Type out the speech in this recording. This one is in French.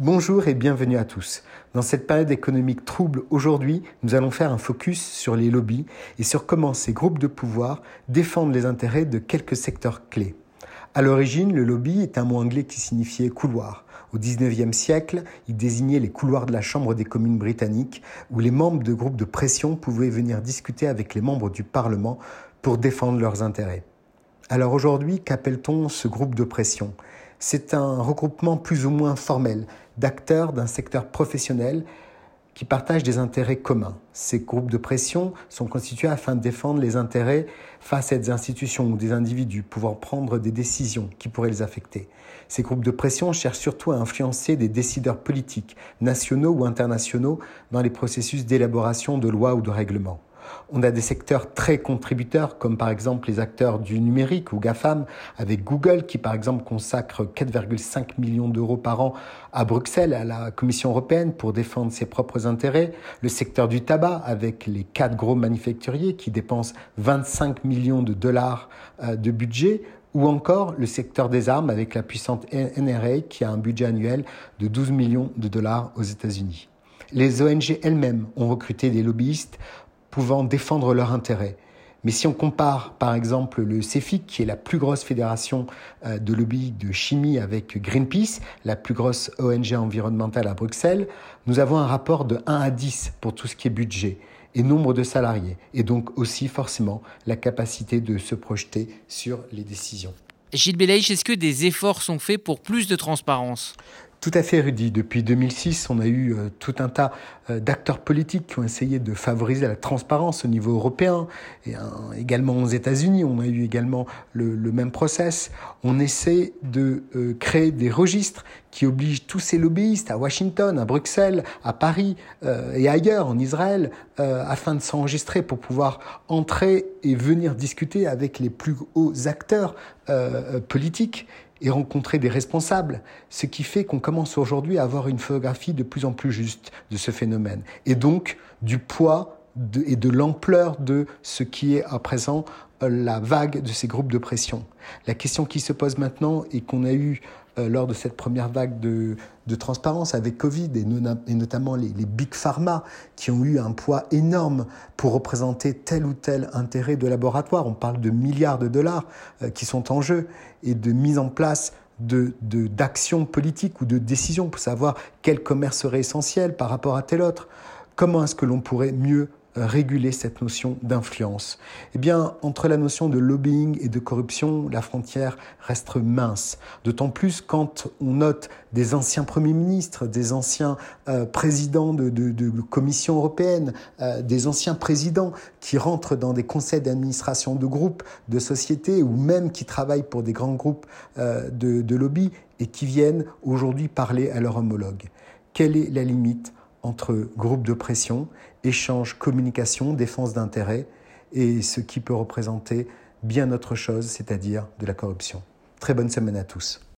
Bonjour et bienvenue à tous. Dans cette période économique trouble aujourd'hui, nous allons faire un focus sur les lobbies et sur comment ces groupes de pouvoir défendent les intérêts de quelques secteurs clés. À l'origine, le lobby est un mot anglais qui signifiait couloir. Au XIXe siècle, il désignait les couloirs de la Chambre des communes britanniques où les membres de groupes de pression pouvaient venir discuter avec les membres du Parlement pour défendre leurs intérêts. Alors aujourd'hui, qu'appelle-t-on ce groupe de pression? C'est un regroupement plus ou moins formel d'acteurs d'un secteur professionnel qui partagent des intérêts communs. Ces groupes de pression sont constitués afin de défendre les intérêts face à des institutions ou des individus pouvant prendre des décisions qui pourraient les affecter. Ces groupes de pression cherchent surtout à influencer des décideurs politiques, nationaux ou internationaux, dans les processus d'élaboration de lois ou de règlements. On a des secteurs très contributeurs, comme par exemple les acteurs du numérique ou GAFAM, avec Google qui par exemple consacre 4,5 millions d'euros par an à Bruxelles, à la Commission européenne, pour défendre ses propres intérêts. Le secteur du tabac, avec les quatre gros manufacturiers qui dépensent 25 millions de dollars euh, de budget ou encore le secteur des armes avec la puissante NRA qui a un budget annuel de 12 millions de dollars aux États-Unis. Les ONG elles-mêmes ont recruté des lobbyistes pouvant défendre leurs intérêts. Mais si on compare par exemple le CEFIC, qui est la plus grosse fédération euh, de lobby de chimie avec Greenpeace, la plus grosse ONG environnementale à Bruxelles, nous avons un rapport de 1 à 10 pour tout ce qui est budget et nombre de salariés, et donc aussi forcément la capacité de se projeter sur les décisions. Gilles Belaïch, est-ce que des efforts sont faits pour plus de transparence? Tout à fait, Rudy. Depuis 2006, on a eu euh, tout un tas euh, d'acteurs politiques qui ont essayé de favoriser la transparence au niveau européen et également aux États-Unis. On a eu également le, même process. On essaie de euh, créer des registres qui obligent tous ces lobbyistes à Washington, à Bruxelles, à Paris et ailleurs en Israël afin de s'enregistrer pour pouvoir entrer et venir discuter avec les plus hauts acteurs politiques et rencontrer des responsables, ce qui fait qu'on commence aujourd'hui à avoir une photographie de plus en plus juste de ce phénomène, et donc du poids et de l'ampleur de ce qui est à présent la vague de ces groupes de pression. La question qui se pose maintenant et qu'on a eue euh, lors de cette première vague de, transparence avec Covid et, notamment les, big pharma qui ont eu un poids énorme pour représenter tel ou tel intérêt de laboratoire. On parle de milliards de dollars euh, qui sont en jeu et de mise en place d'actions politiques ou de décisions pour savoir quel commerce serait essentiel par rapport à tel autre. Comment est-ce que l'on pourrait mieux réguler cette notion d'influence Eh bien, entre la notion de lobbying et de corruption, la frontière reste mince. D'autant plus quand on note des anciens premiers ministres, des anciens euh, présidents de, de, commissions européennes, euh, des anciens présidents qui rentrent dans des conseils d'administration de groupes, de sociétés, ou même qui travaillent pour des grands groupes euh, de, de lobby et qui viennent aujourd'hui parler à leur homologue. Quelle est la limite entre groupes de pression, échange, communication, défense d'intérêts et ce qui peut représenter bien autre chose, c'est-à-dire de la corruption. Très bonne semaine à tous.